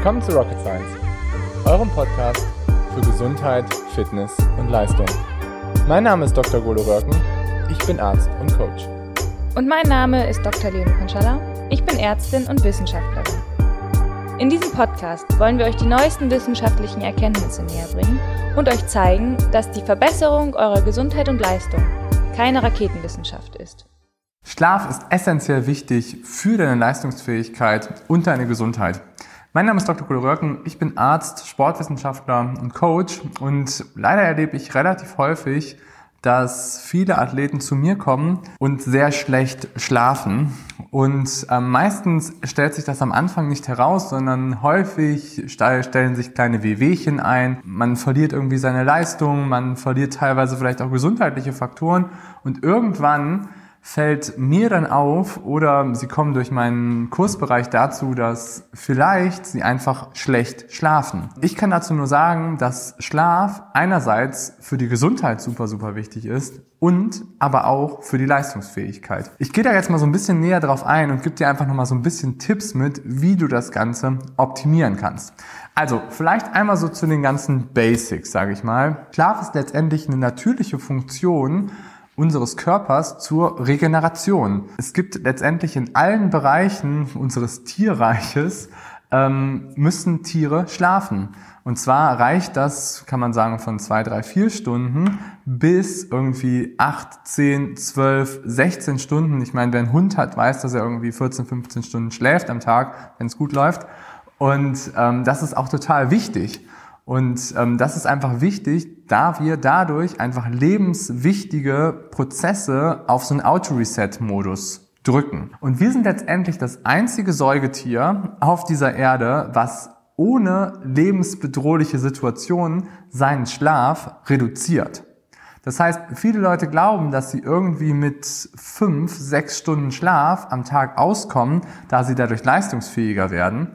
Willkommen zu Rocket Science, eurem Podcast für Gesundheit, Fitness und Leistung. Mein Name ist Dr. Golo Röcken, ich bin Arzt und Coach. Und mein Name ist Dr. Leonie Konschalla, ich bin Ärztin und Wissenschaftlerin. In diesem Podcast wollen wir euch die neuesten wissenschaftlichen Erkenntnisse näher bringen und euch zeigen, dass die Verbesserung eurer Gesundheit und Leistung keine Raketenwissenschaft ist. Schlaf ist essentiell wichtig für deine Leistungsfähigkeit und deine Gesundheit. Mein Name ist Dr. Kolo Röcken, ich bin Arzt, Sportwissenschaftler und Coach und leider erlebe ich relativ häufig, dass viele Athleten zu mir kommen und sehr schlecht schlafen. Und äh, meistens stellt sich das am Anfang nicht heraus, sondern häufig stellen sich kleine Wehwehchen ein. Man verliert irgendwie seine Leistung, man verliert teilweise vielleicht auch gesundheitliche Faktoren und irgendwann fällt mir dann auf oder sie kommen durch meinen Kursbereich dazu, dass vielleicht sie einfach schlecht schlafen. Ich kann dazu nur sagen, dass Schlaf einerseits für die Gesundheit super, super wichtig ist und aber auch für die Leistungsfähigkeit. Ich gehe da jetzt mal so ein bisschen näher drauf ein und gebe dir einfach nochmal so ein bisschen Tipps mit, wie du das Ganze optimieren kannst. Also vielleicht einmal so zu den ganzen Basics, sage ich mal. Schlaf ist letztendlich eine natürliche Funktion, unseres Körpers zur Regeneration. Es gibt letztendlich in allen Bereichen unseres Tierreiches ähm, müssen Tiere schlafen. Und zwar reicht das, kann man sagen, von zwei, drei, vier Stunden bis irgendwie acht, zehn, zwölf, sechzehn Stunden. Ich meine, wer einen Hund hat, weiß, dass er irgendwie 14, 15 Stunden schläft am Tag, wenn es gut läuft. Und ähm, das ist auch total wichtig. Und ähm, das ist einfach wichtig, da wir dadurch einfach lebenswichtige Prozesse auf so einen Auto-Reset-Modus drücken. Und wir sind letztendlich das einzige Säugetier auf dieser Erde, was ohne lebensbedrohliche Situationen seinen Schlaf reduziert. Das heißt, viele Leute glauben, dass sie irgendwie mit fünf, sechs Stunden Schlaf am Tag auskommen, da sie dadurch leistungsfähiger werden.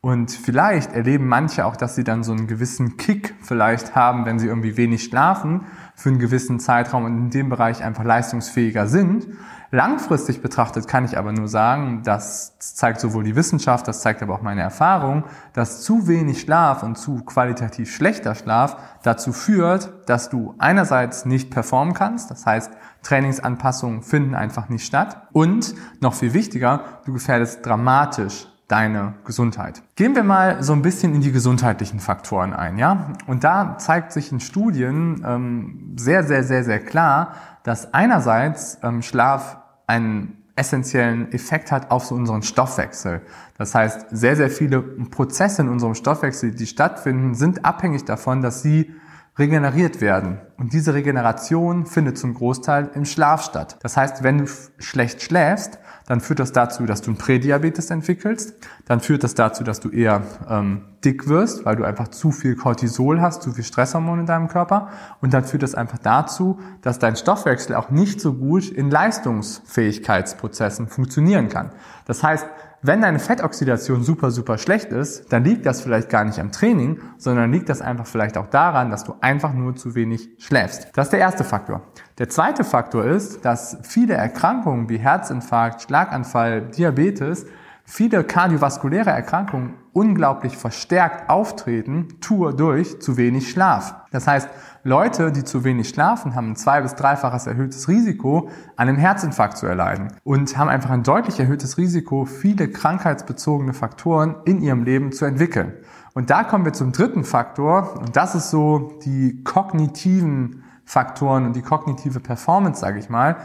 Und vielleicht erleben manche auch, dass sie dann so einen gewissen Kick vielleicht haben, wenn sie irgendwie wenig schlafen für einen gewissen Zeitraum und in dem Bereich einfach leistungsfähiger sind. Langfristig betrachtet kann ich aber nur sagen, das zeigt sowohl die Wissenschaft, das zeigt aber auch meine Erfahrung, dass zu wenig Schlaf und zu qualitativ schlechter Schlaf dazu führt, dass du einerseits nicht performen kannst, das heißt, Trainingsanpassungen finden einfach nicht statt und noch viel wichtiger, du gefährdest dramatisch deine Gesundheit. Gehen wir mal so ein bisschen in die gesundheitlichen Faktoren ein, ja? Und da zeigt sich in Studien ähm, sehr, sehr, sehr, sehr klar, dass einerseits ähm, Schlaf einen essentiellen Effekt hat auf so unseren Stoffwechsel. Das heißt, sehr, sehr viele Prozesse in unserem Stoffwechsel, die stattfinden, sind abhängig davon, dass sie regeneriert werden. Und diese Regeneration findet zum Großteil im Schlaf statt. Das heißt, wenn du schlecht schläfst, dann führt das dazu, dass du ein Prädiabetes entwickelst. Dann führt das dazu, dass du eher ähm, dick wirst, weil du einfach zu viel Cortisol hast, zu viel Stresshormone in deinem Körper. Und dann führt das einfach dazu, dass dein Stoffwechsel auch nicht so gut in Leistungsfähigkeitsprozessen funktionieren kann. Das heißt, wenn deine Fettoxidation super, super schlecht ist, dann liegt das vielleicht gar nicht am Training, sondern liegt das einfach vielleicht auch daran, dass du einfach nur zu wenig schläfst. Das ist der erste Faktor. Der zweite Faktor ist, dass viele Erkrankungen wie Herzinfarkt, Schlaganfall, Diabetes, viele kardiovaskuläre Erkrankungen unglaublich verstärkt auftreten, Tour durch zu wenig Schlaf. Das heißt, Leute, die zu wenig schlafen, haben ein zwei- bis dreifaches erhöhtes Risiko, an einem Herzinfarkt zu erleiden und haben einfach ein deutlich erhöhtes Risiko, viele krankheitsbezogene Faktoren in ihrem Leben zu entwickeln. Und da kommen wir zum dritten Faktor und das ist so die kognitiven Faktoren und die kognitive Performance, sage ich mal.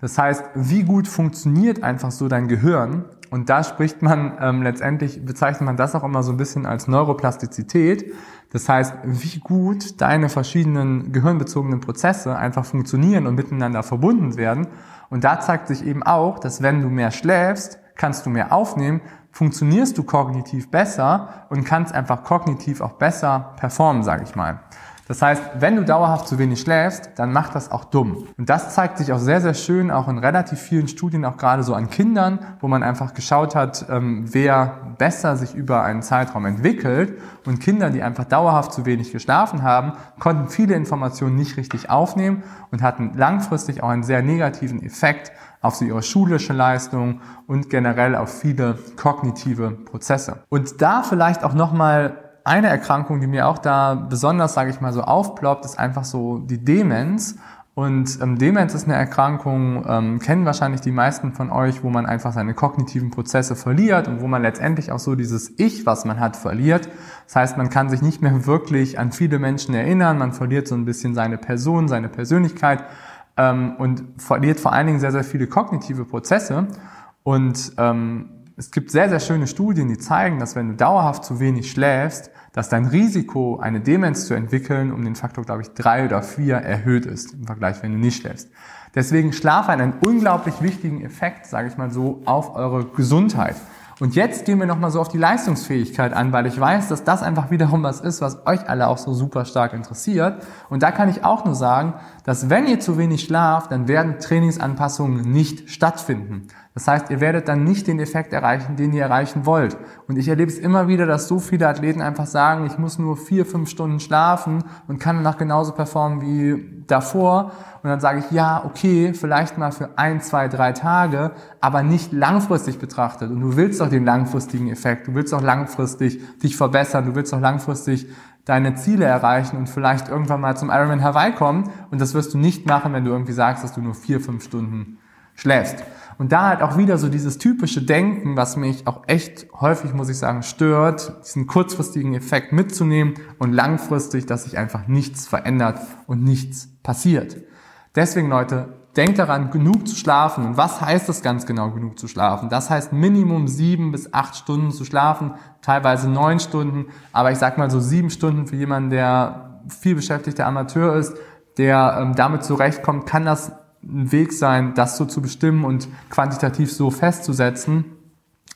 Das heißt, wie gut funktioniert einfach so dein Gehirn und da spricht man ähm, letztendlich, bezeichnet man das auch immer so ein bisschen als Neuroplastizität. Das heißt, wie gut deine verschiedenen gehirnbezogenen Prozesse einfach funktionieren und miteinander verbunden werden. Und da zeigt sich eben auch, dass wenn du mehr schläfst, kannst du mehr aufnehmen, funktionierst du kognitiv besser und kannst einfach kognitiv auch besser performen, sage ich mal. Das heißt, wenn du dauerhaft zu wenig schläfst, dann macht das auch dumm. Und das zeigt sich auch sehr, sehr schön, auch in relativ vielen Studien, auch gerade so an Kindern, wo man einfach geschaut hat, ähm, wer besser sich über einen Zeitraum entwickelt. Und Kinder, die einfach dauerhaft zu wenig geschlafen haben, konnten viele Informationen nicht richtig aufnehmen und hatten langfristig auch einen sehr negativen Effekt auf ihre schulische Leistung und generell auf viele kognitive Prozesse. Und da vielleicht auch nochmal eine Erkrankung, die mir auch da besonders, sage ich mal, so aufploppt, ist einfach so die Demenz. Und ähm, Demenz ist eine Erkrankung, ähm, kennen wahrscheinlich die meisten von euch, wo man einfach seine kognitiven Prozesse verliert und wo man letztendlich auch so dieses Ich, was man hat, verliert. Das heißt, man kann sich nicht mehr wirklich an viele Menschen erinnern, man verliert so ein bisschen seine Person, seine Persönlichkeit ähm, und verliert vor allen Dingen sehr, sehr viele kognitive Prozesse. Und ähm, es gibt sehr, sehr schöne Studien, die zeigen, dass wenn du dauerhaft zu wenig schläfst, dass dein Risiko, eine Demenz zu entwickeln, um den Faktor, glaube ich, drei oder vier erhöht ist im Vergleich, wenn du nicht schläfst. Deswegen Schlaf hat einen unglaublich wichtigen Effekt, sage ich mal so, auf eure Gesundheit. Und jetzt gehen wir nochmal so auf die Leistungsfähigkeit an, weil ich weiß, dass das einfach wiederum was ist, was euch alle auch so super stark interessiert. Und da kann ich auch nur sagen, dass wenn ihr zu wenig schlaft, dann werden Trainingsanpassungen nicht stattfinden. Das heißt, ihr werdet dann nicht den Effekt erreichen, den ihr erreichen wollt. Und ich erlebe es immer wieder, dass so viele Athleten einfach sagen, ich muss nur vier, fünf Stunden schlafen und kann danach genauso performen wie davor. Und dann sage ich, ja, okay, vielleicht mal für ein, zwei, drei Tage, aber nicht langfristig betrachtet. Und du willst doch den langfristigen Effekt. Du willst auch langfristig dich verbessern. Du willst auch langfristig deine Ziele erreichen und vielleicht irgendwann mal zum Ironman Hawaii kommen. Und das wirst du nicht machen, wenn du irgendwie sagst, dass du nur vier, fünf Stunden schläfst. Und da halt auch wieder so dieses typische Denken, was mich auch echt häufig, muss ich sagen, stört, diesen kurzfristigen Effekt mitzunehmen und langfristig, dass sich einfach nichts verändert und nichts passiert. Deswegen, Leute, denkt daran, genug zu schlafen. Und was heißt das ganz genau, genug zu schlafen? Das heißt Minimum sieben bis acht Stunden zu schlafen, teilweise neun Stunden, aber ich sag mal so sieben Stunden für jemanden, der viel beschäftigter Amateur ist, der ähm, damit zurechtkommt, kann das ein Weg sein, das so zu bestimmen und quantitativ so festzusetzen,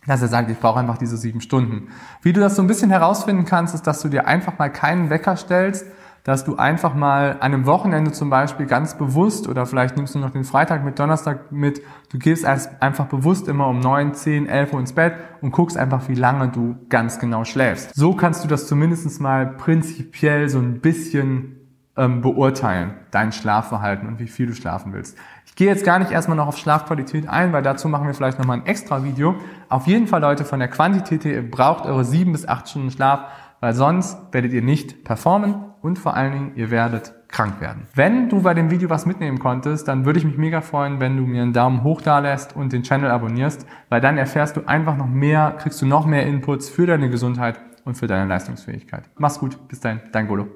dass er sagt, ich brauche einfach diese sieben Stunden. Wie du das so ein bisschen herausfinden kannst, ist, dass du dir einfach mal keinen Wecker stellst, dass du einfach mal an einem Wochenende zum Beispiel ganz bewusst oder vielleicht nimmst du noch den Freitag mit Donnerstag mit, du gehst einfach bewusst immer um neun, zehn, elf Uhr ins Bett und guckst einfach, wie lange du ganz genau schläfst. So kannst du das zumindest mal prinzipiell so ein bisschen ähm, beurteilen, dein Schlafverhalten und wie viel du schlafen willst. Ich gehe jetzt gar nicht erstmal noch auf Schlafqualität ein, weil dazu machen wir vielleicht nochmal ein extra Video. Auf jeden Fall, Leute, von der Quantität her, ihr braucht eure sieben bis acht Stunden Schlaf, weil sonst werdet ihr nicht performen und vor allen Dingen, ihr werdet krank werden. Wenn du bei dem Video was mitnehmen konntest, dann würde ich mich mega freuen, wenn du mir einen Daumen hoch da lässt und den Channel abonnierst, weil dann erfährst du einfach noch mehr, kriegst du noch mehr Inputs für deine Gesundheit und für deine Leistungsfähigkeit. Mach's gut, bis dahin, dein Golo.